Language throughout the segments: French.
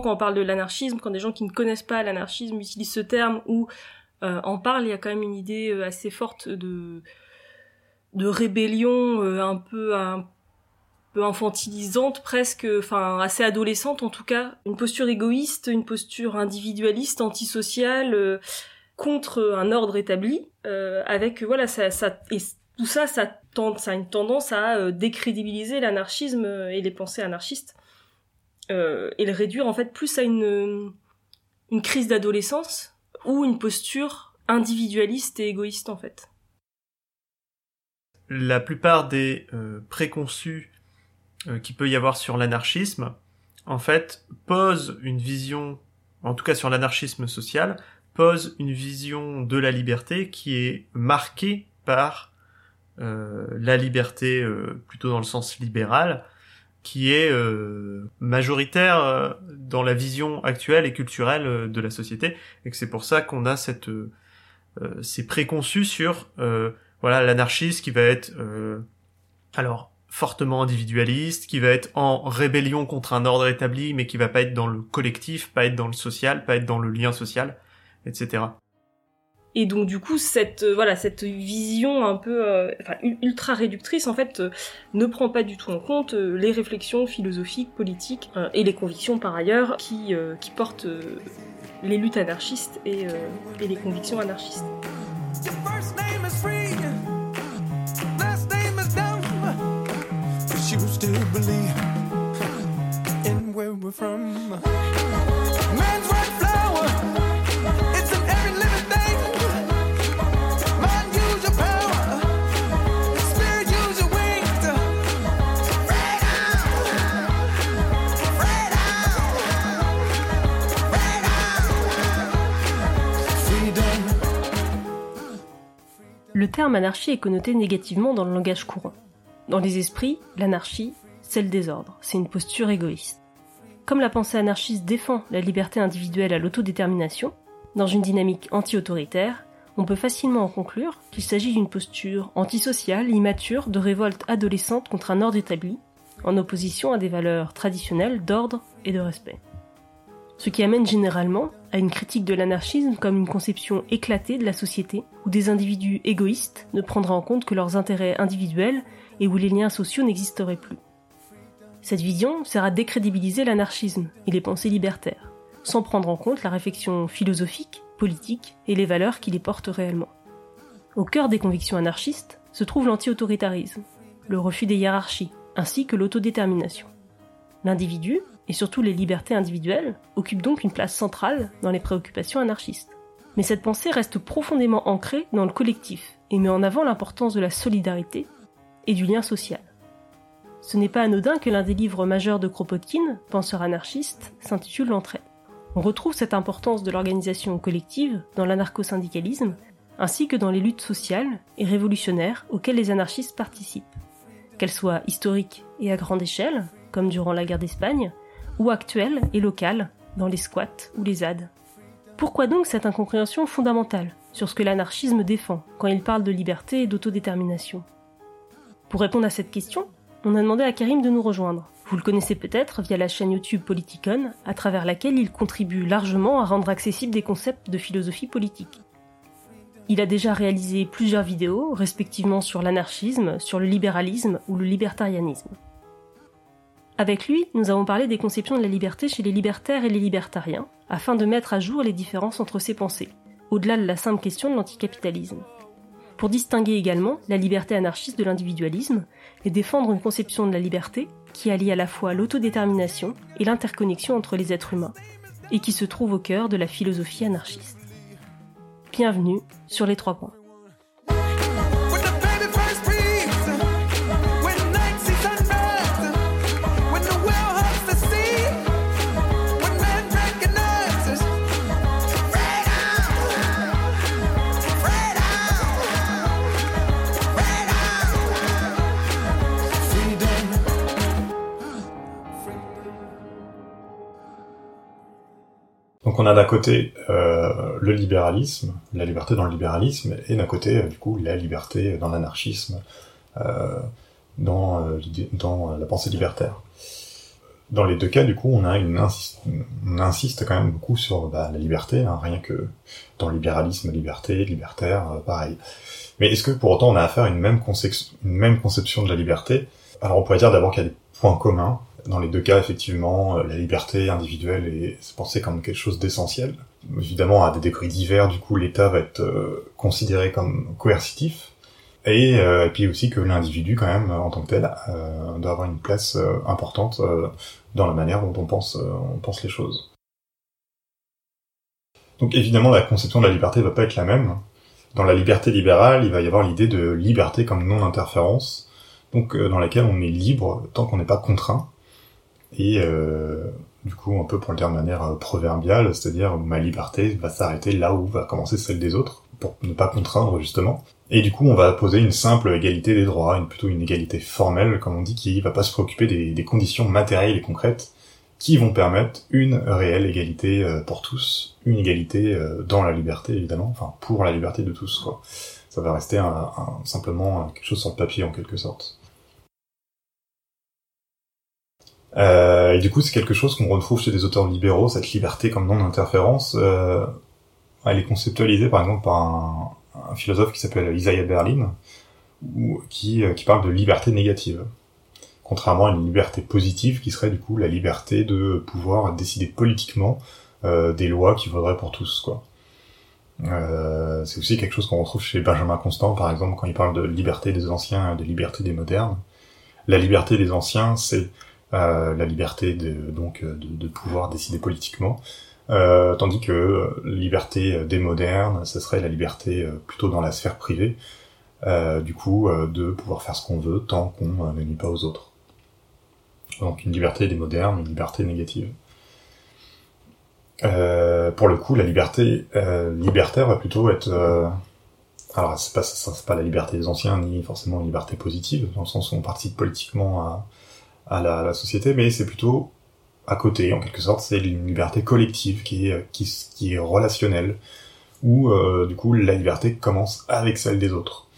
quand on parle de l'anarchisme, quand des gens qui ne connaissent pas l'anarchisme utilisent ce terme ou euh, en parlent, il y a quand même une idée euh, assez forte de de rébellion euh, un peu un peu infantilisante presque, enfin assez adolescente en tout cas, une posture égoïste, une posture individualiste, antisociale contre un ordre établi, avec voilà ça et tout ça ça tend, ça a une tendance à décrédibiliser l'anarchisme et les pensées anarchistes euh, et le réduire en fait plus à une, crise d'adolescence ou une posture individualiste et égoïste en fait. La plupart des euh, préconçus euh, qu'il peut y avoir sur l'anarchisme, en fait, posent une vision, en tout cas sur l'anarchisme social, pose une vision de la liberté qui est marquée par euh, la liberté plutôt dans le sens libéral, qui est euh, majoritaire euh, dans la vision actuelle et culturelle euh, de la société et que c'est pour ça qu'on a cette ces préconçus sur voilà l'anarchiste qui va être alors fortement individualiste, qui va être en rébellion contre un ordre établi, mais qui va pas être dans le collectif, pas être dans le social, pas être dans le lien social, etc. Et donc du coup cette euh, voilà cette vision un peu euh, ultra réductrice en fait euh, ne prend pas du tout en compte les réflexions philosophiques, politiques et les convictions par ailleurs qui qui portent les luttes anarchistes et, et les convictions anarchistes. Le terme anarchie est connoté négativement dans le langage courant. Dans les esprits, l'anarchie, c'est le désordre, c'est une posture égoïste. Comme la pensée anarchiste défend la liberté individuelle à l'autodétermination, dans une dynamique anti-autoritaire, on peut facilement en conclure qu'il s'agit d'une posture antisociale, immature, de révolte adolescente contre un ordre établi, en opposition à des valeurs traditionnelles d'ordre et de respect ce qui amène généralement à une critique de l'anarchisme comme une conception éclatée de la société, où des individus égoïstes ne prendraient en compte que leurs intérêts individuels et où les liens sociaux n'existeraient plus. Cette vision sert à décrédibiliser l'anarchisme et les pensées libertaires, sans prendre en compte la réflexion philosophique, politique et les valeurs qui les portent réellement. Au cœur des convictions anarchistes se trouve l'anti-autoritarisme, le refus des hiérarchies, ainsi que l'autodétermination. L'individu, et surtout les libertés individuelles, occupent donc une place centrale dans les préoccupations anarchistes. Mais cette pensée reste profondément ancrée dans le collectif et met en avant l'importance de la solidarité et du lien social. Ce n'est pas anodin que l'un des livres majeurs de Kropotkin, penseur anarchiste, s'intitule L'entraide. On retrouve cette importance de l'organisation collective dans l'anarcho-syndicalisme, ainsi que dans les luttes sociales et révolutionnaires auxquelles les anarchistes participent. Qu'elles soient historiques et à grande échelle, comme durant la guerre d'Espagne, ou actuelle et locale, dans les squats ou les ZAD. Pourquoi donc cette incompréhension fondamentale sur ce que l'anarchisme défend quand il parle de liberté et d'autodétermination? Pour répondre à cette question, on a demandé à Karim de nous rejoindre. Vous le connaissez peut-être via la chaîne YouTube Politicon, à travers laquelle il contribue largement à rendre accessibles des concepts de philosophie politique. Il a déjà réalisé plusieurs vidéos, respectivement sur l'anarchisme, sur le libéralisme ou le libertarianisme. Avec lui, nous avons parlé des conceptions de la liberté chez les libertaires et les libertariens, afin de mettre à jour les différences entre ces pensées, au-delà de la simple question de l'anticapitalisme. Pour distinguer également la liberté anarchiste de l'individualisme et défendre une conception de la liberté qui allie à la fois l'autodétermination et l'interconnexion entre les êtres humains, et qui se trouve au cœur de la philosophie anarchiste. Bienvenue sur les trois points. On a d'un côté euh, le libéralisme, la liberté dans le libéralisme, et d'un côté euh, du coup la liberté dans l'anarchisme, euh, dans, la pensée libertaire. dans les deux cas, du coup, on insiste, quand même beaucoup sur bah, la liberté, hein, rien que dans le libéralisme, liberté, libertaire, pareil. Mais est-ce que pour autant on a affaire à une une même conception de la liberté? Alors on pourrait dire d'abord qu'il y a des points communs. Dans les deux cas, effectivement, euh, la liberté individuelle est pensée comme quelque chose d'essentiel. Évidemment, à des degrés divers, du coup, l'État va être euh, considéré comme coercitif. Et, et, puis aussi que l'individu, quand même, en tant que tel, doit avoir une place importante dans la manière dont on pense, euh, on pense les choses. Donc évidemment, la conception de la liberté va pas être la même. Dans la liberté libérale, il va y avoir l'idée de liberté comme non-interférence, donc euh, dans laquelle on est libre tant qu'on n'est pas contraint. Et euh, du coup, un peu pour le dire de manière proverbiale, c'est-à-dire ma liberté va s'arrêter là où va commencer celle des autres, pour ne pas contraindre justement. Et du coup, on va poser une simple égalité des droits, plutôt une égalité formelle, comme on dit, qui va pas se préoccuper des, conditions matérielles et concrètes qui vont permettre une réelle égalité euh, pour tous, une égalité euh, dans la liberté évidemment, enfin pour la liberté de tous quoi. Ça va rester simplement quelque chose sur le papier en quelque sorte. Euh, et du coup, c'est quelque chose qu'on retrouve chez des auteurs libéraux, cette liberté comme non-interférence. Euh, elle est conceptualisée par exemple par un, philosophe qui s'appelle Isaiah Berlin, qui, euh, qui parle de liberté négative. Contrairement à une liberté positive qui serait du coup la liberté de pouvoir décider politiquement euh, des lois qui vaudraient pour tous, quoi. Euh, c'est aussi quelque chose qu'on retrouve chez Benjamin Constant, par exemple, quand il parle de liberté des anciens et de liberté des modernes. La liberté des anciens, c'est la liberté de, donc de, de, pouvoir décider politiquement, euh, tandis que liberté des modernes, ce serait la liberté euh, plutôt dans la sphère privée, euh, du coup, de pouvoir faire ce qu'on veut tant qu'on ne nuit pas aux autres. Donc une liberté des modernes, une liberté négative. pour le coup, la liberté libertaire va plutôt être alors c'est pas pas la liberté des anciens ni forcément une liberté positive dans le sens où on participe politiquement à, à la, société mais c'est plutôt à côté, en quelque sorte, c'est une liberté collective qui est, est relationnelle, où euh, du coup la liberté commence avec celle des autres.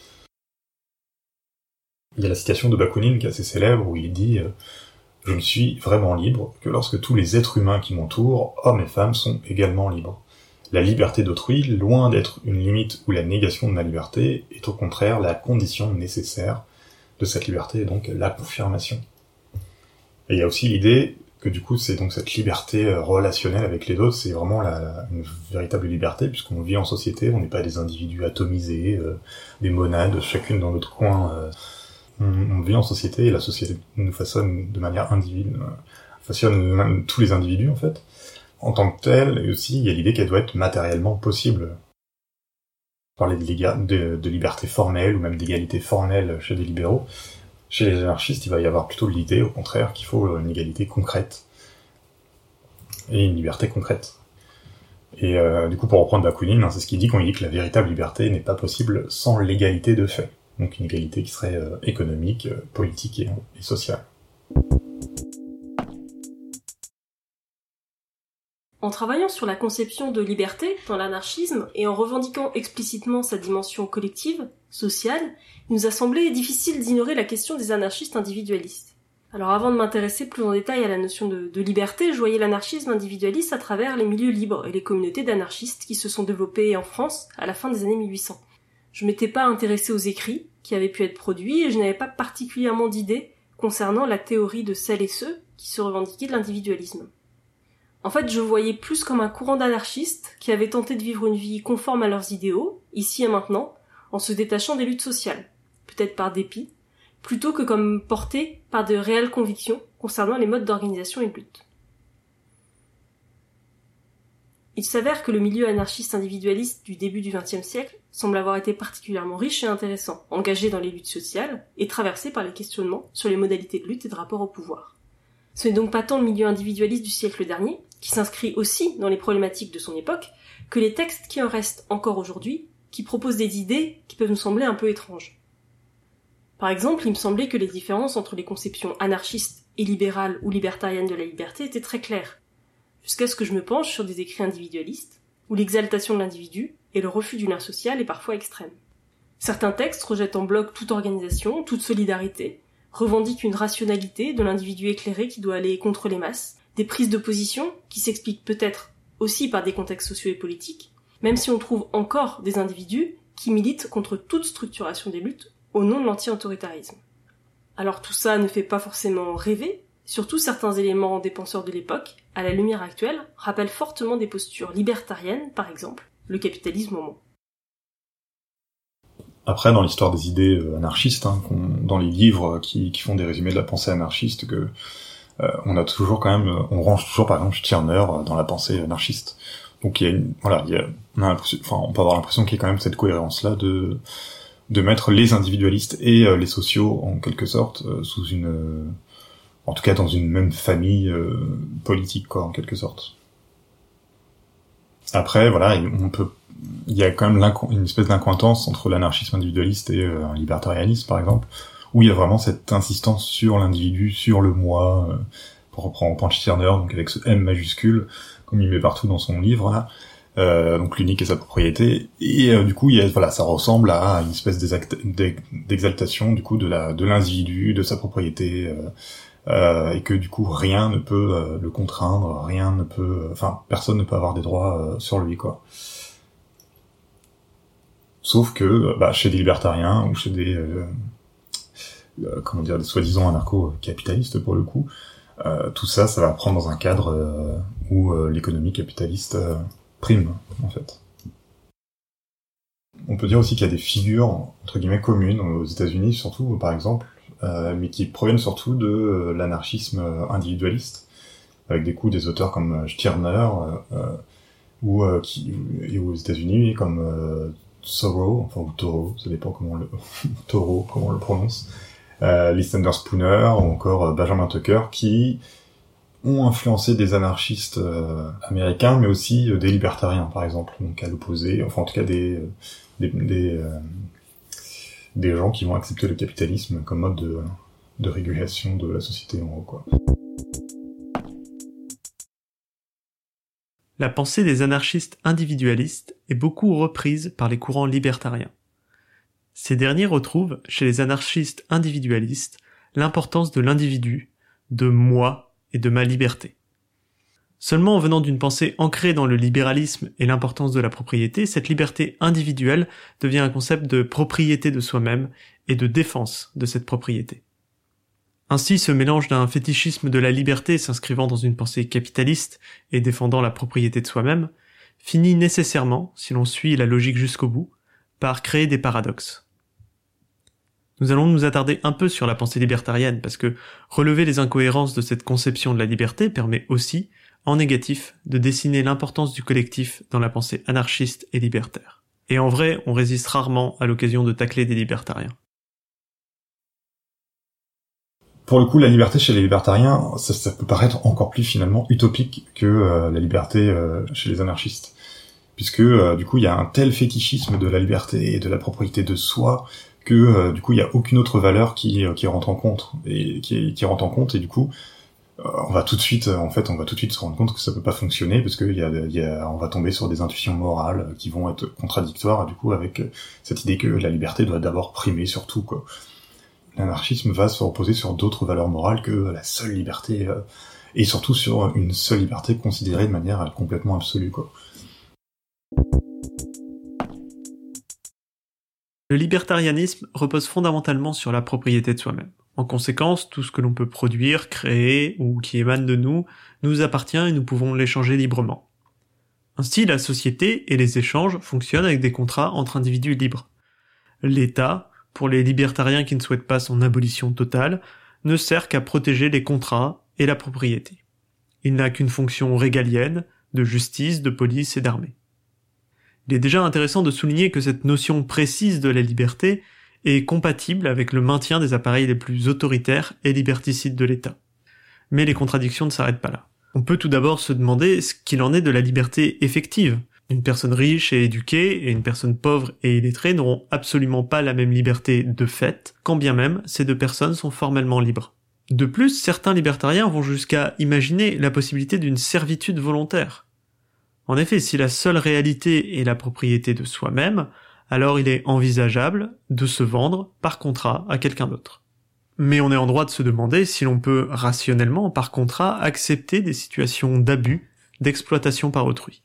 Il y a la citation de Bakounine qui est assez célèbre où il dit euh, Je ne suis vraiment libre que lorsque tous les êtres humains qui m'entourent, hommes et femmes, sont également libres. La liberté d'autrui, loin d'être une limite ou la négation de ma liberté, est au contraire la condition nécessaire de cette liberté, donc la confirmation. Et il y a aussi l'idée que du coup c'est donc cette liberté euh, relationnelle avec les autres, c'est vraiment la, une véritable liberté puisqu'on vit en société, on n'est pas des individus atomisés, euh, des monades, chacune dans notre coin. Euh, on, vit en société et la société nous façonne de manière individuelle, façonne tous les individus en fait. En tant que tel, et aussi il y a l'idée qu'elle doit être matériellement possible. Parler de, liberté formelle ou même d'égalité formelle chez des libéraux, chez les anarchistes, il va y avoir plutôt l'idée, au contraire, qu'il faut une égalité concrète et une liberté concrète. Et euh, du coup, pour reprendre Bakounine, hein, c'est ce qu'il dit quand il dit que la véritable liberté n'est pas possible sans l'égalité de fait. Donc une égalité qui serait euh, économique, euh, politique et, et sociale. En travaillant sur la conception de liberté dans l'anarchisme et en revendiquant explicitement sa dimension collective, sociale, il nous a semblé difficile d'ignorer la question des anarchistes individualistes. Alors avant de m'intéresser plus en détail à la notion de, liberté, je voyais l'anarchisme individualiste à travers les milieux libres et les communautés d'anarchistes qui se sont développées en France à la fin des années 1800. Je m'étais pas intéressé aux écrits qui avaient pu être produits et je n'avais pas particulièrement d'idées concernant la théorie de celles et ceux qui se revendiquaient de l'individualisme. En fait, je voyais plus comme un courant d'anarchistes qui avaient tenté de vivre une vie conforme à leurs idéaux, ici et maintenant, en se détachant des luttes sociales, peut-être par dépit, plutôt que comme portés par de réelles convictions concernant les modes d'organisation et de lutte. Il s'avère que le milieu anarchiste individualiste du début du XXe siècle semble avoir été particulièrement riche et intéressant, engagé dans les luttes sociales et traversé par les questionnements sur les modalités de lutte et de rapport au pouvoir. Ce n'est donc pas tant le milieu individualiste du siècle dernier, qui s'inscrit aussi dans les problématiques de son époque, que les textes qui en restent encore aujourd'hui, qui proposent des idées qui peuvent nous sembler un peu étranges. Par exemple, il me semblait que les différences entre les conceptions anarchistes et libérales ou libertariennes de la liberté étaient très claires, jusqu'à ce que je me penche sur des écrits individualistes, où l'exaltation de l'individu et le refus du lien social est parfois extrême. Certains textes rejettent en bloc toute organisation, toute solidarité, revendiquent une rationalité de l'individu éclairé qui doit aller contre les masses, des prises de position qui s'expliquent peut-être aussi par des contextes sociaux et politiques, même si on trouve encore des individus qui militent contre toute structuration des luttes au nom de l'anti-autoritarisme. Alors tout ça ne fait pas forcément rêver, surtout certains éléments des penseurs de l'époque, à la lumière actuelle, rappellent fortement des postures libertariennes, par exemple, le capitalisme au monde. Après, dans l'histoire des idées euh, anarchistes, hein, dans les livres qui, font des résumés de la pensée anarchiste, que euh, on a toujours quand même, on range toujours par exemple Stirner euh, dans la pensée anarchiste. Donc il y a une, voilà, il y a, on, a enfin, on peut avoir l'impression qu'il y a quand même cette cohérence là de de mettre les individualistes et les sociaux en quelque sorte sous une en tout cas dans une même famille politique quoi en quelque sorte. Après voilà, on peut il y a quand même une espèce d'incointance entre l'anarchisme individualiste et euh, un libertarianisme, par exemple, où il y a vraiment cette insistance sur l'individu, sur le moi, euh, pour reprendre Punch Stirner, donc avec ce M majuscule, comme il met partout dans son livre, là. Euh, donc l'unique et sa propriété et du coup il y a, voilà ça ressemble à une espèce d'exaltation du coup de la de l'individu de sa propriété et que du coup rien ne peut le contraindre rien ne peut enfin personne ne peut avoir des droits sur lui quoi Sauf que euh, bah, chez des libertariens ou chez des euh, euh, comment dire des soi-disant anarcho-capitalistes pour le coup, tout ça, ça va prendre dans un cadre où l'économie capitaliste prime en fait. On peut dire aussi qu'il y a des figures entre guillemets communes aux États-Unis, surtout par exemple, mais qui proviennent surtout de l'anarchisme individualiste, avec des coups des auteurs comme Stirner, ou qui, et aux États-Unis comme Thoreau, enfin ou Toro, ça dépend comment le Toro, comment on le prononce, euh, Spooner ou encore euh, Benjamin Tucker, qui ont influencé des anarchistes euh, américains, mais aussi euh, des libertariens, par exemple, donc à l'opposé, enfin en tout cas des gens qui vont accepter le capitalisme comme mode de, de régulation de la société en gros quoi. la pensée des anarchistes individualistes est beaucoup reprise par les courants libertariens. Ces derniers retrouvent, chez les anarchistes individualistes, l'importance de l'individu, de moi et de ma liberté. Seulement en venant d'une pensée ancrée dans le libéralisme et l'importance de la propriété, cette liberté individuelle devient un concept de propriété de soi-même et de défense de cette propriété. Ainsi, ce mélange d'un fétichisme de la liberté s'inscrivant dans une pensée capitaliste et défendant la propriété de soi-même, finit nécessairement, si l'on suit la logique jusqu'au bout, par créer des paradoxes. Nous allons nous attarder un peu sur la pensée libertarienne, parce que relever les incohérences de cette conception de la liberté permet aussi, en négatif, de dessiner l'importance du collectif dans la pensée anarchiste et libertaire. Et en vrai, on résiste rarement à l'occasion de tacler des libertariens pour le coup, la liberté chez les libertariens, ça, peut paraître encore plus finalement utopique que euh, la liberté euh, chez les anarchistes, puisque euh, du coup, il y a un tel fétichisme de la liberté et de la propriété de soi que du coup, il y a aucune autre valeur qui, qui rentre en compte et qui, rentre en compte et du coup, on va tout de suite, en fait, on va tout de suite se rendre compte que ça peut pas fonctionner parce que y a, on va tomber sur des intuitions morales qui vont être contradictoires du coup avec cette idée que la liberté doit d'abord primer sur tout quoi l'anarchisme va se reposer sur d'autres valeurs morales que la seule liberté, euh, et surtout sur une seule liberté considérée de manière complètement absolue. Quoi. Le libertarianisme repose fondamentalement sur la propriété de soi-même. En conséquence, tout ce que l'on peut produire, créer ou qui émane de nous nous appartient et nous pouvons l'échanger librement. Ainsi, la société et les échanges fonctionnent avec des contrats entre individus libres. L'État pour les libertariens qui ne souhaitent pas son abolition totale, ne sert qu'à protéger les contrats et la propriété. Il n'a qu'une fonction régalienne, de justice, de police et d'armée. Il est déjà intéressant de souligner que cette notion précise de la liberté est compatible avec le maintien des appareils les plus autoritaires et liberticides de l'État. Mais les contradictions ne s'arrêtent pas là. On peut tout d'abord se demander ce qu'il en est de la liberté effective, une personne riche et éduquée et une personne pauvre et illettrée n'auront absolument pas la même liberté de fait, quand bien même ces deux personnes sont formellement libres. De plus, certains libertariens vont jusqu'à imaginer la possibilité d'une servitude volontaire. En effet, si la seule réalité est la propriété de soi-même, alors il est envisageable de se vendre par contrat à quelqu'un d'autre. mais on est en droit de se demander si l'on peut rationnellement, par contrat, accepter des situations d'abus, d'exploitation par autrui.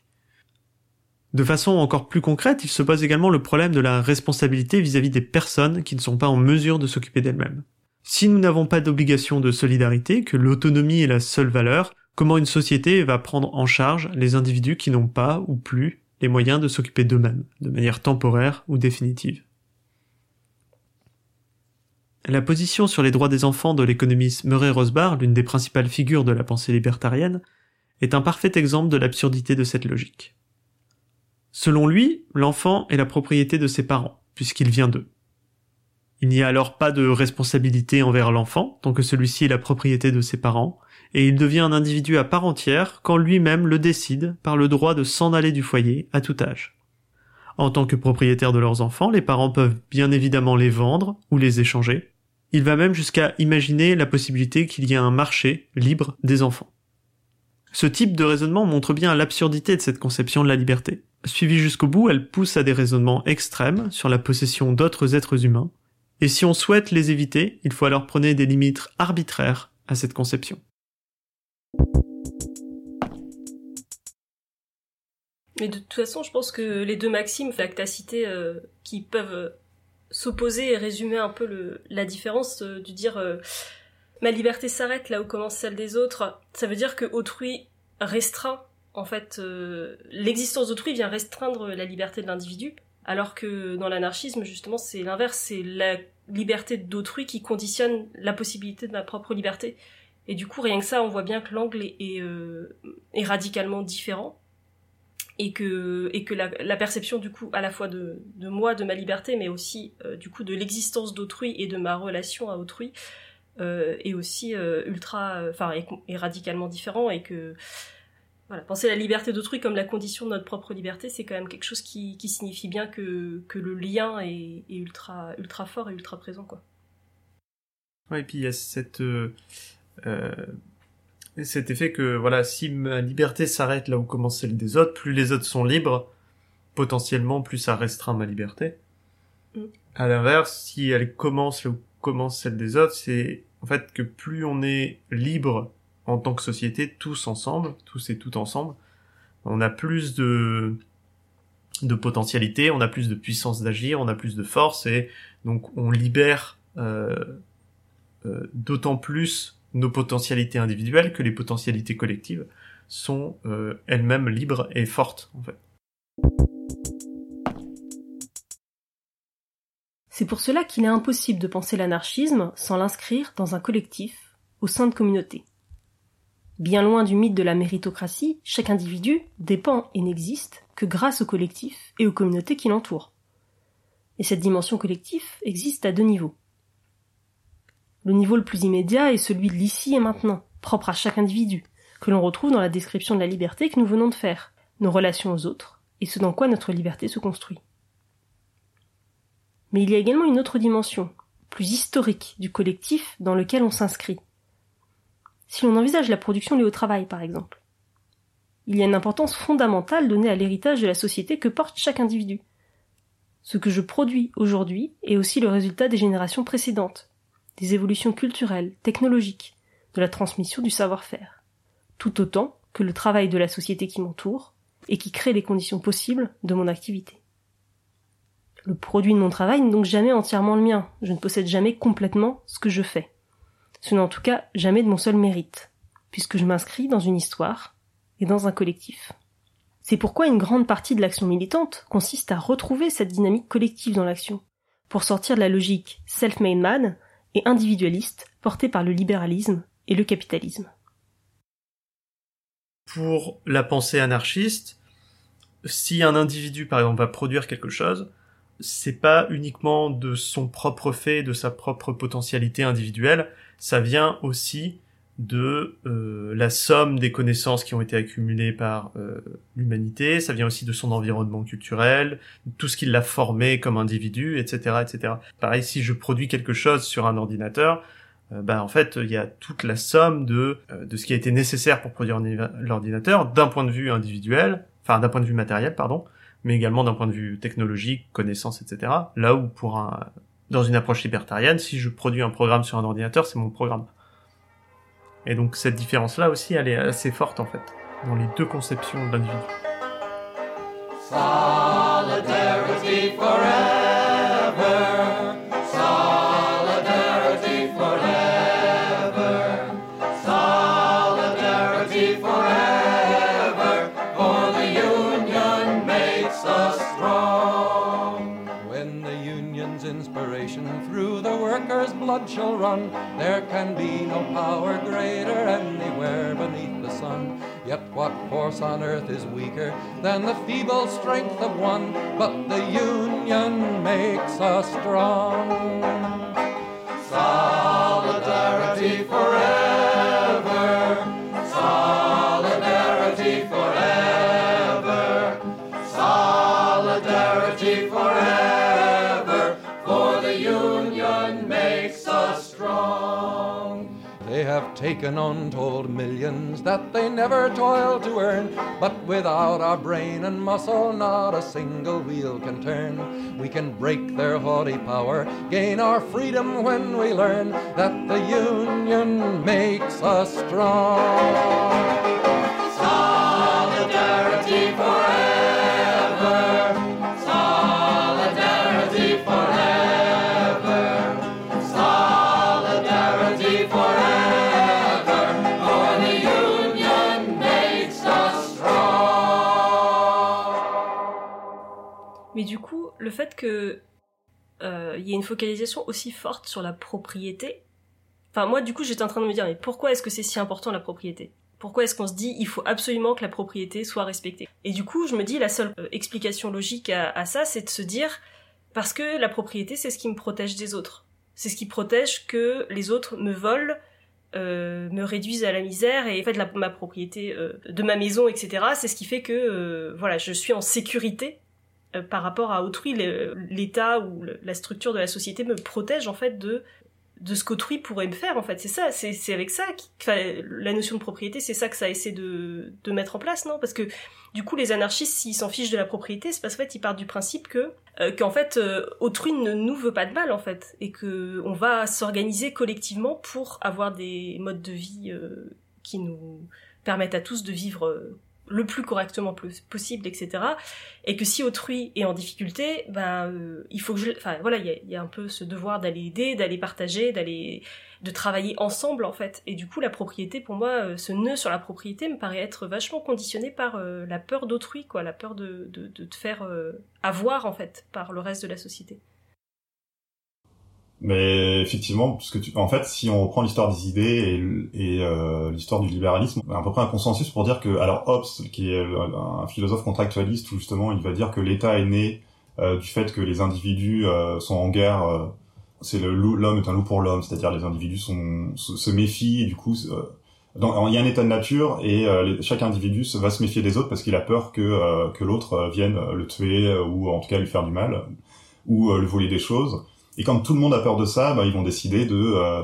De façon encore plus concrète, il se pose également le problème de la responsabilité vis-à-vis des personnes qui ne sont pas en mesure de s'occuper d'elles-mêmes. Si nous n'avons pas d'obligation de solidarité, que l'autonomie est la seule valeur, comment une société va prendre en charge les individus qui n'ont pas ou plus les moyens de s'occuper d'eux-mêmes, de manière temporaire ou définitive La position sur les droits des enfants de l'économiste Murray Rosbar, l'une des principales figures de la pensée libertarienne, est un parfait exemple de l'absurdité de cette logique. Selon lui, l'enfant est la propriété de ses parents, puisqu'il vient d'eux. Il n'y a alors pas de responsabilité envers l'enfant, tant que celui-ci est la propriété de ses parents, et il devient un individu à part entière quand lui-même le décide par le droit de s'en aller du foyer à tout âge. En tant que propriétaire de leurs enfants, les parents peuvent bien évidemment les vendre ou les échanger. Il va même jusqu'à imaginer la possibilité qu'il y ait un marché libre des enfants. Ce type de raisonnement montre bien l'absurdité de cette conception de la liberté. Suivie jusqu'au bout, elle pousse à des raisonnements extrêmes sur la possession d'autres êtres humains, et si on souhaite les éviter, il faut alors prôner des limites arbitraires à cette conception. Mais de toute façon, je pense que les deux maximes, euh, qui peuvent euh, s'opposer et résumer un peu la différence euh, du dire ma liberté s'arrête là où commence celle des autres, ça veut dire que autrui restreint en fait euh, l'existence d'autrui vient restreindre la liberté de l'individu alors que dans l'anarchisme justement c'est l'inverse c'est la liberté d'autrui qui conditionne la possibilité de ma propre liberté. Et du coup rien que ça on voit bien que l'angle est, euh, radicalement différent et que et que la, perception du coup à la fois de, moi de ma liberté mais aussi euh, du coup de l'existence d'autrui et de ma relation à autrui euh, est aussi euh, ultra, euh, enfin, est, radicalement différent et que voilà, penser la liberté d'autrui comme la condition de notre propre liberté, c'est quand même quelque chose qui, qui signifie bien que, que le lien est, est, ultra, ultra fort et ultra présent, quoi. Ouais, et puis il y a cette, euh, cet effet que, voilà, si ma liberté s'arrête là où commence celle des autres, plus les autres sont libres, potentiellement, plus ça restreint ma liberté. Mm. À l'inverse, si elle commence là où commence celle des autres, c'est en fait que plus on est libre en tant que société, tous ensemble, tous et toutes ensemble, on a plus de de potentialité, on a plus de puissance d'agir, on a plus de force et donc on libère euh, euh, d'autant plus nos potentialités individuelles que les potentialités collectives sont euh, elles-mêmes libres et fortes en fait. C'est pour cela qu'il est impossible de penser l'anarchisme sans l'inscrire dans un collectif, au sein de communautés. Bien loin du mythe de la méritocratie, chaque individu dépend et n'existe que grâce au collectif et aux communautés qui l'entourent. Et cette dimension collective existe à deux niveaux. Le niveau le plus immédiat est celui de l'ici et maintenant, propre à chaque individu, que l'on retrouve dans la description de la liberté que nous venons de faire, nos relations aux autres, et ce dans quoi notre liberté se construit. Mais il y a également une autre dimension, plus historique, du collectif dans lequel on s'inscrit. Si l'on envisage la production liée au travail, par exemple, il y a une importance fondamentale donnée à l'héritage de la société que porte chaque individu. Ce que je produis aujourd'hui est aussi le résultat des générations précédentes, des évolutions culturelles, technologiques, de la transmission du savoir-faire, tout autant que le travail de la société qui m'entoure et qui crée les conditions possibles de mon activité. Le produit de mon travail n'est donc jamais entièrement le mien. Je ne possède jamais complètement ce que je fais. Ce n'est en tout cas jamais de mon seul mérite, puisque je m'inscris dans une histoire et dans un collectif. C'est pourquoi une grande partie de l'action militante consiste à retrouver cette dynamique collective dans l'action, pour sortir de la logique self-made man et individualiste portée par le libéralisme et le capitalisme. Pour la pensée anarchiste, si un individu par exemple va produire quelque chose, c'est pas uniquement de son propre fait, de sa propre potentialité individuelle, ça vient aussi de euh, la somme des connaissances qui ont été accumulées par euh, l'humanité, ça vient aussi de son environnement culturel, tout ce qui l'a formé comme individu, etc., etc. Pareil, si je produis quelque chose sur un ordinateur, euh, ben en fait, il y a toute la somme de de ce qui a été nécessaire pour produire l'ordinateur d'un point de vue individuel, enfin d'un point de vue matériel, pardon, mais également d'un point de vue technologique, connaissance, etc. Là où pour un, dans une approche libertarienne, si je produis un programme sur un ordinateur, c'est mon programme. Et donc cette différence-là aussi, elle est assez forte en fait, dans les deux conceptions de l'individu. Solidarity. Blood shall run, there can be no power greater anywhere beneath the sun. Yet what force on earth is weaker than the feeble strength of one? But the union makes us strong. Solidarity forever. Have taken untold millions that they never toiled to earn. But without our brain and muscle, not a single wheel can turn. We can break their haughty power, gain our freedom when we learn that the union makes us strong. Le fait que euh, il y ait une focalisation aussi forte sur la propriété. Enfin, moi, du coup, j'étais en train de me dire, mais pourquoi est-ce que c'est si important la propriété? Pourquoi est-ce qu'on se dit, il faut absolument que la propriété soit respectée? Et du coup, je me dis, la seule euh, explication logique à, ça, c'est de se dire, parce que la propriété, c'est ce qui me protège des autres. C'est ce qui protège que les autres me volent, euh, me réduisent à la misère et en fait ma propriété euh, de ma maison, etc. C'est ce qui fait que euh, voilà, je suis en sécurité euh, par rapport à autrui. L'État ou la structure de la société me protège en fait de de ce qu'autrui pourrait me faire en fait. C'est ça, c'est avec ça, enfin, la notion de propriété, c'est ça que ça essaie de de mettre en place, non? Parce que du coup, les anarchistes, s'ils s'en fichent de la propriété, c'est parce qu'en fait, ils partent du principe que euh, qu'en fait, euh, autrui ne nous veut pas de mal en fait, et que on va s'organiser collectivement pour avoir des modes de vie qui nous permettent à tous de vivre le plus correctement pos- possible, etc. Et que si autrui est en difficulté, ben euh, il faut que je, enfin voilà, il y a, un peu ce devoir d'aller aider, d'aller partager, d'aller de travailler ensemble en fait. Et du coup, la propriété, pour moi, euh, ce nœud sur la propriété me paraît être vachement conditionné par euh, la peur d'autrui, quoi, la peur de, de, de te faire avoir en fait par le reste de la société. Mais effectivement, parce que tu... en fait, si on reprend l'histoire des idées et, euh, l'histoire du libéralisme, on a à peu près un consensus pour dire que, alors Hobbes, qui est un philosophe contractualiste, où justement il va dire que l'État est né euh, du fait que les individus euh, sont en guerre. c'est le loup- l'homme est un loup pour l'homme, c'est-à-dire les individus sont, se, méfient et du coup, il y a un état de nature et chaque individu se, va se méfier des autres parce qu'il a peur que que l'autre vienne le tuer ou en tout cas lui faire du mal ou lui voler des choses. Et quand tout le monde a peur de ça, bah, ils vont décider de euh,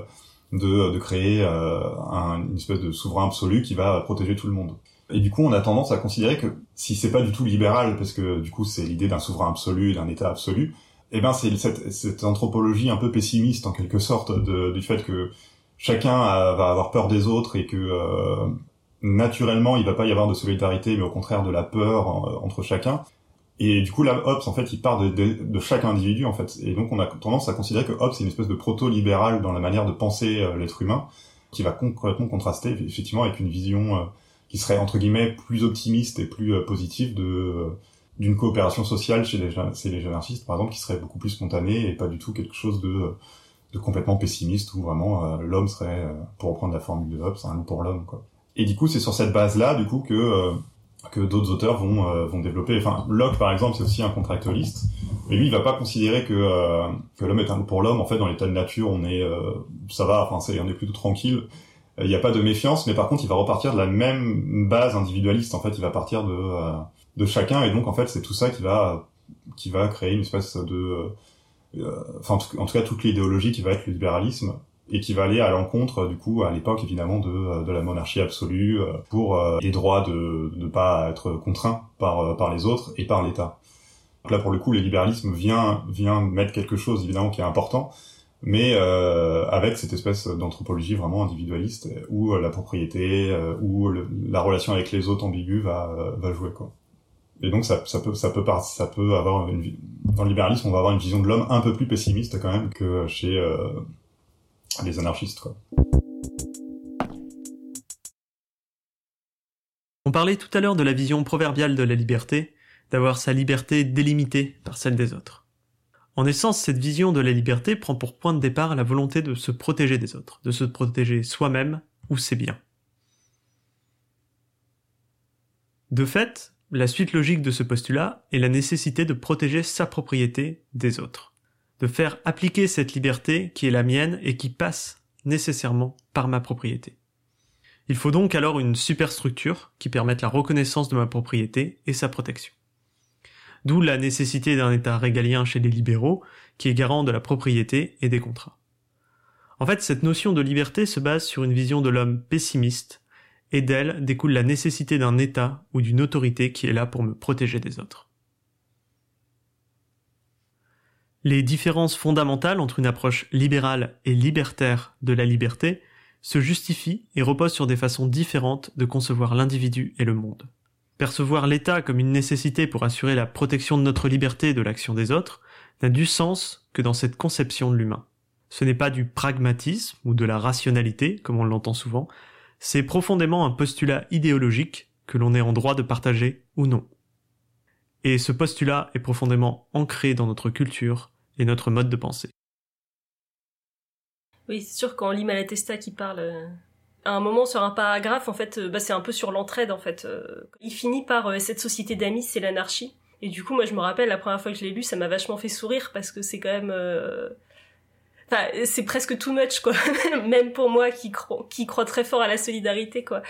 de, de créer euh, un- une espèce de souverain absolu qui va protéger tout le monde. Et du coup, on a tendance à considérer que si c'est pas du tout libéral, parce que du coup c'est l'idée d'un souverain absolu, d'un État absolu, eh ben c'est cette, cette anthropologie un peu pessimiste en quelque sorte de, du fait que chacun va avoir peur des autres et que euh, naturellement il va pas y avoir de solidarité, mais au contraire de la peur euh, entre chacun. Et du coup, là, Hobbes, en fait, il part de, chaque individu, en fait. Et donc, on a tendance à considérer que Hobbes, c'est une espèce de proto-libéral dans la manière de penser euh, l'être humain, qui va complètement contraster, effectivement, avec une vision euh, qui serait, entre guillemets, plus optimiste et plus euh, positive de d'une coopération sociale chez les, chez les anarchistes, par exemple, qui serait beaucoup plus spontanée et pas du tout quelque chose de, de complètement pessimiste où vraiment l'homme serait, pour reprendre la formule de Hobbes, un loup pour l'homme, quoi. Et du coup, c'est sur cette base-là, du coup, que que d'autres auteurs vont euh, vont développer. Enfin, Locke par exemple, c'est aussi un contractualiste, mais lui il va pas considérer que euh, que l'homme est un pour l'homme. En fait, dans l'état de nature, on est euh, ça va, enfin c'est on est plutôt tranquille. Il n'y a pas de méfiance, mais par contre, il va repartir de la même base individualiste. En fait, il va partir de euh, de chacun, et donc en fait, c'est tout ça qui va qui va créer une espèce de euh, enfin en tout cas toute l'idéologie qui va être le libéralisme et qui va aller à l'encontre du coup à l'époque évidemment de, de la monarchie absolue euh, pour euh, les droits de ne pas être contraints par euh, par les autres et par l'État. là, pour le coup, le libéralisme vient vient mettre quelque chose évidemment qui est important, mais euh, avec cette espèce d'anthropologie vraiment individualiste où la propriété, où la relation avec les autres ambiguë va va jouer quoi. Et donc ça peut ça peut avoir une, dans le libéralisme on va avoir une vision de l'homme un peu plus pessimiste quand même que chez les anarchistes quoi. On parlait tout à l'heure de la vision proverbiale de la liberté, d'avoir sa liberté délimitée par celle des autres. En essence, cette vision de la liberté prend pour point de départ la volonté de se protéger des autres, de se protéger soi-même ou ses biens. De fait, la suite logique de ce postulat est la nécessité de protéger sa propriété des autres, de faire appliquer cette liberté qui est la mienne et qui passe nécessairement par ma propriété. Il faut donc alors une superstructure qui permette la reconnaissance de ma propriété et sa protection. D'où la nécessité d'un État régalien chez les libéraux, qui est garant de la propriété et des contrats. En fait, cette notion de liberté se base sur une vision de l'homme pessimiste, et d'elle découle la nécessité d'un État ou d'une autorité qui est là pour me protéger des autres. Les différences fondamentales entre une approche libérale et libertaire de la liberté se justifie et repose sur des façons différentes de concevoir l'individu et le monde. Percevoir l'État comme une nécessité pour assurer la protection de notre liberté et de l'action des autres n'a du sens que dans cette conception de l'humain. Ce n'est pas du pragmatisme ou de la rationalité, comme on l'entend souvent, c'est profondément un postulat idéologique que l'on est en droit de partager ou non. Et ce postulat est profondément ancré dans notre culture et notre mode de pensée. Oui, c'est sûr quand lit Malatesta qui parle euh, à un moment sur un paragraphe, en fait, euh, bah, c'est un peu sur l'entraide en fait. Euh, il finit par cette société d'amis, c'est l'anarchie. Et du coup, moi, je me rappelle la première fois que je l'ai lu, ça m'a vachement fait sourire parce que c'est quand même, enfin, c'est presque too much quoi. même pour moi qui crois, qui croit très fort à la solidarité quoi.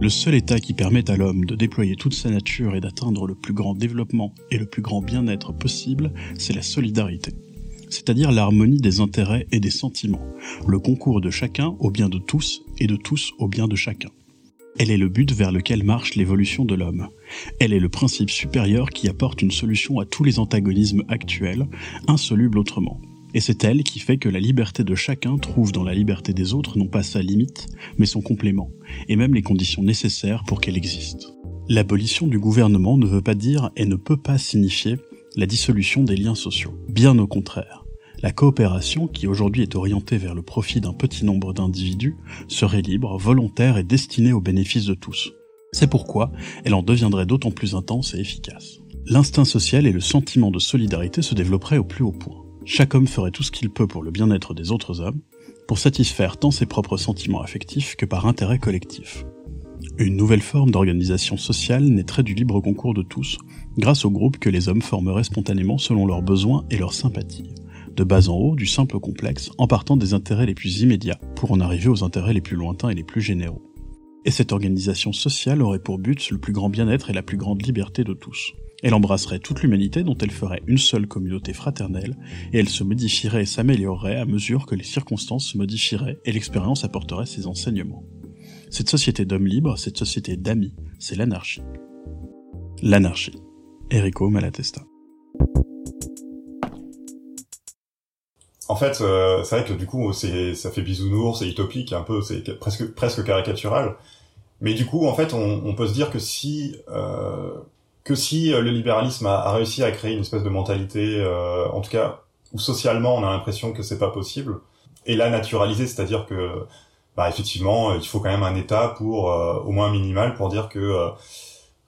Le seul état qui permet à l'homme de déployer toute sa nature et d'atteindre le plus grand développement et le plus grand bien-être possible, c'est la solidarité. C'est-à-dire l'harmonie des intérêts et des sentiments, le concours de chacun au bien de tous et de tous au bien de chacun. Elle est le but vers lequel marche l'évolution de l'homme. Elle est le principe supérieur qui apporte une solution à tous les antagonismes actuels, insolubles autrement. Et c'est elle qui fait que la liberté de chacun trouve dans la liberté des autres non pas sa limite, mais son complément, et même les conditions nécessaires pour qu'elle existe. L'abolition du gouvernement ne veut pas dire et ne peut pas signifier la dissolution des liens sociaux. Bien au contraire. La coopération, qui aujourd'hui est orientée vers le profit d'un petit nombre d'individus, serait libre, volontaire et destinée au bénéfice de tous. C'est pourquoi elle en deviendrait d'autant plus intense et efficace. L'instinct social et le sentiment de solidarité se développeraient au plus haut point. Chaque homme ferait tout ce qu'il peut pour le bien-être des autres hommes, pour satisfaire tant ses propres sentiments affectifs que par intérêt collectif. Une nouvelle forme d'organisation sociale naîtrait du libre concours de tous, grâce au groupe que les hommes formeraient spontanément selon leurs besoins et leurs sympathies, de bas en haut, du simple au complexe, en partant des intérêts les plus immédiats, pour en arriver aux intérêts les plus lointains et les plus généraux. Et cette organisation sociale aurait pour but le plus grand bien-être et la plus grande liberté de tous. Elle embrasserait toute l'humanité dont elle ferait une seule communauté fraternelle, et elle se modifierait et s'améliorerait à mesure que les circonstances se modifieraient et l'expérience apporterait ses enseignements. Cette société d'hommes libres, cette société d'amis, c'est l'anarchie. L'anarchie. Enrico Malatesta. En fait, euh, c'est vrai que du coup, ça fait bisounours, c'est utopique, un peu, c'est presque, presque caricatural. Mais du coup, en fait, on, on peut se dire que si euh, que si euh, le libéralisme a, réussi à créer une espèce de mentalité, euh, en tout cas, où socialement on a l'impression que c'est pas possible, et la naturaliser, c'est-à-dire que, bah effectivement, il faut quand même un État pour euh, au moins minimal pour dire que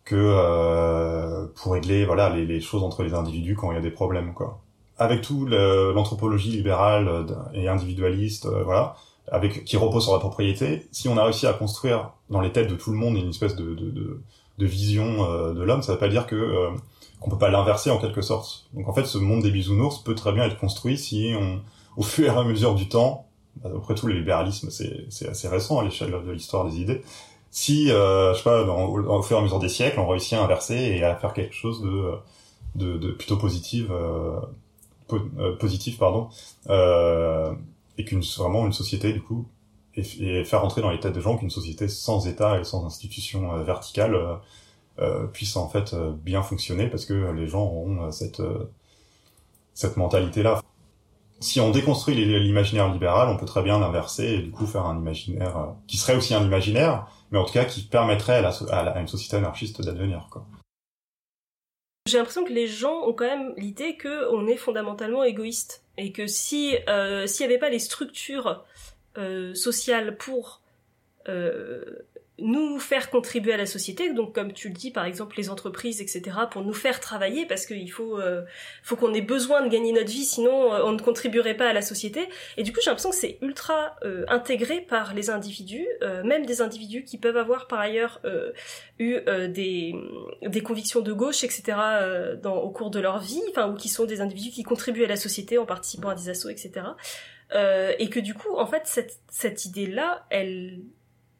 que pour régler voilà les, les, choses entre les individus quand il y a des problèmes quoi. Avec tout l'anthropologie libérale et individualiste, voilà, avec qui repose sur la propriété, si on a réussi à construire dans les têtes de tout le monde une espèce de, de, de de vision euh, de l'homme, ça veut pas dire que euh, qu'on peut pas l'inverser en quelque sorte. Donc en fait, ce monde des bisounours peut très bien être construit si on, au fur et à mesure du temps, après tout, le libéralisme, c'est, assez récent à l'échelle de l'histoire des idées. Si, euh, je sais pas, au fur et à mesure des siècles, on réussit à inverser et à faire quelque chose de, de, de plutôt positif, euh, positif, pardon, euh, et qu'une vraiment une société du coup et, faire entrer dans les têtes des gens qu'une société sans État et sans institution euh, verticale euh, puisse en fait bien fonctionner parce que les gens auront cette cette mentalité-là. Si on déconstruit l'imaginaire libéral, on peut très bien l'inverser et du coup faire un imaginaire qui serait aussi un imaginaire, mais en tout cas qui permettrait à, à une société anarchiste d'advenir. Quoi. J'ai l'impression que les gens ont quand même l'idée qu'on est fondamentalement égoïste et que si euh, s'il n'y avait pas les structures euh, sociales pour euh, nous faire contribuer à la société, donc comme tu le dis par exemple les entreprises, etc., pour nous faire travailler parce qu'il faut euh, faut qu'on ait besoin de gagner notre vie, sinon euh, on ne contribuerait pas à la société. Et du coup j'ai l'impression que c'est ultra euh, intégré par les individus, même des individus qui peuvent avoir par ailleurs eu des des convictions de gauche, etc. Dans, au cours de leur vie, enfin ou qui sont des individus qui contribuent à la société en participant à des assos, etc. et que du coup en fait cette cette idée là, elle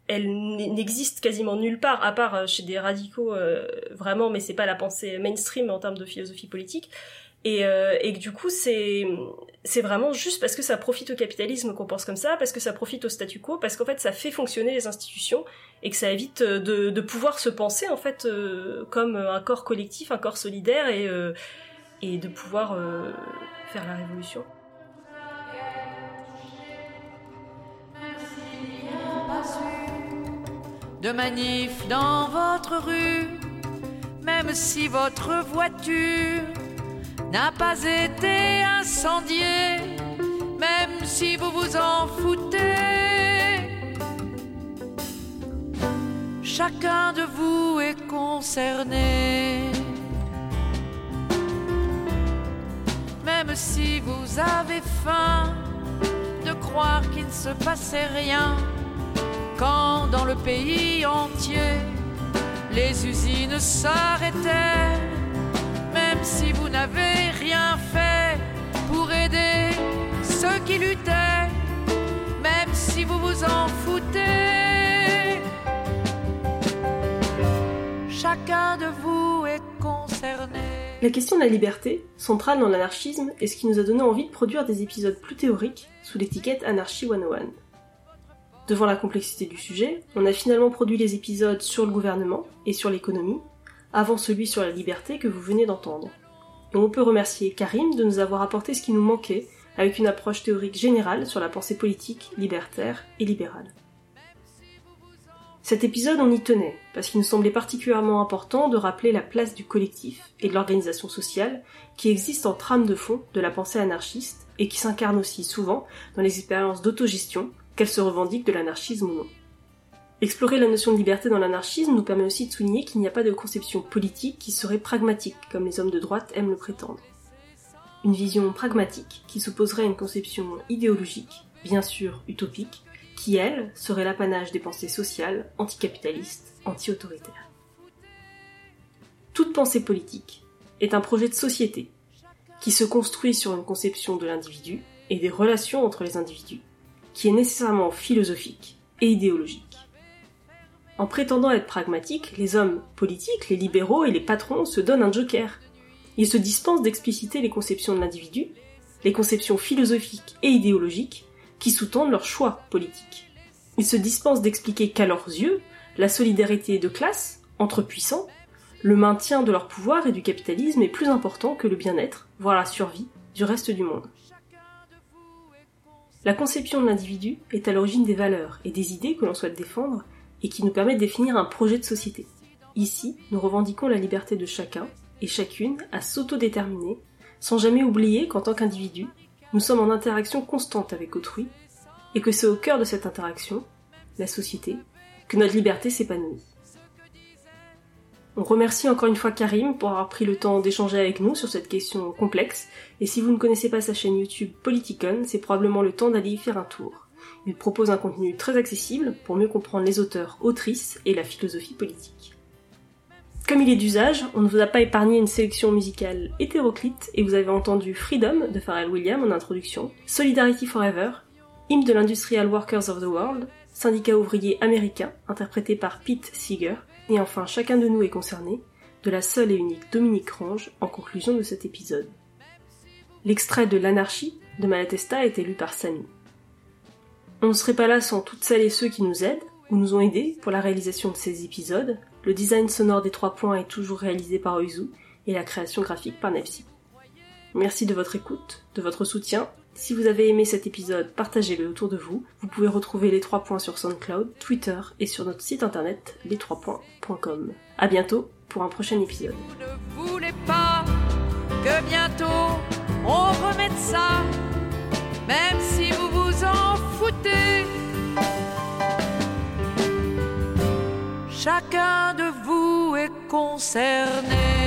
elle n'existe quasiment nulle part, à part euh, chez des radicaux euh, vraiment, mais c'est pas la pensée mainstream en termes de philosophie politique. Et, euh, et du coup, c'est c'est vraiment juste parce que ça profite au capitalisme qu'on pense comme ça, parce que ça profite au statu quo, parce qu'en fait ça fait fonctionner les institutions et que ça évite de, de pouvoir se penser en fait comme un corps collectif, un corps solidaire et et de pouvoir faire la révolution. De manif dans votre rue, même si votre voiture n'a pas été incendiée, même si vous vous en foutez. Chacun de vous est concerné. Même si vous avez faim de croire qu'il ne se passait rien quand dans le pays entier les usines s'arrêtaient, même si vous n'avez rien fait pour aider ceux qui luttaient, même si vous vous en foutez, chacun de vous est concerné. La question de la liberté, centrale dans l'anarchisme, est ce qui nous a donné envie de produire des épisodes plus théoriques sous l'étiquette Anarchy 101. Devant la complexité du sujet, on a finalement produit les épisodes sur le gouvernement et sur l'économie, avant celui sur la liberté que vous venez d'entendre. On peut remercier Karim de nous avoir apporté ce qui nous manquait, avec une approche théorique générale sur la pensée politique, libertaire et libérale. Cet épisode, on y tenait, parce qu'il nous semblait particulièrement important de rappeler la place du collectif et de l'organisation sociale qui existe en trame de fond de la pensée anarchiste et qui s'incarne aussi souvent dans les expériences d'autogestion qu'elle se revendique de l'anarchisme ou non. Explorer la notion de liberté dans l'anarchisme nous permet aussi de souligner qu'il n'y a pas de conception politique qui serait pragmatique, comme les hommes de droite aiment le prétendre. Une vision pragmatique qui s'opposerait à une conception idéologique, bien sûr utopique, qui, elle, serait l'apanage des pensées sociales, anticapitalistes, anti-autoritaires. Toute pensée politique est un projet de société qui se construit sur une conception de l'individu et des relations entre les individus, qui est nécessairement philosophique et idéologique. En prétendant être pragmatiques, les hommes politiques, les libéraux et les patrons se donnent un joker. Ils se dispensent d'expliciter les conceptions de l'individu, les conceptions philosophiques et idéologiques qui sous-tendent leur choix politique. Ils se dispensent d'expliquer qu'à leurs yeux, la solidarité de classe, entre puissants, le maintien de leur pouvoir et du capitalisme est plus important que le bien-être, voire la survie, du reste du monde. La conception de l'individu est à l'origine des valeurs et des idées que l'on souhaite défendre et qui nous permettent de définir un projet de société. Ici, nous revendiquons la liberté de chacun et chacune à s'autodéterminer, sans jamais oublier qu'en tant qu'individu, nous sommes en interaction constante avec autrui, et que c'est au cœur de cette interaction, la société, que notre liberté s'épanouit. On remercie encore une fois Karim pour avoir pris le temps d'échanger avec nous sur cette question complexe, et si vous ne connaissez pas sa chaîne YouTube Politicon, c'est probablement le temps d'aller y faire un tour. Il propose un contenu très accessible pour mieux comprendre les auteurs, autrices et la philosophie politique. Comme il est d'usage, on ne vous a pas épargné une sélection musicale hétéroclite et vous avez entendu Freedom de Pharrell Williams en introduction, Solidarity Forever, hymne de l'Industrial Workers of the World, syndicat ouvrier américain interprété par Pete Seeger, et enfin, chacun de nous est concerné, de la seule et unique Dominique Range en conclusion de cet épisode. L'extrait de L'anarchie de Malatesta est lu par Samy. On ne serait pas là sans toutes celles et ceux qui nous aident, ou nous ont aidés pour la réalisation de ces épisodes. Le design sonore des trois points est toujours réalisé par Oizu, et la création graphique par Nepsi. Merci de votre écoute, de votre soutien. Si vous avez aimé cet épisode, partagez-le autour de vous. Vous pouvez retrouver les trois points sur SoundCloud, Twitter et sur notre site internet les3points.com. À bientôt pour un prochain épisode. Vous ne voulez pas que bientôt on remette ça, même si vous vous en foutez. Chacun de vous est concerné.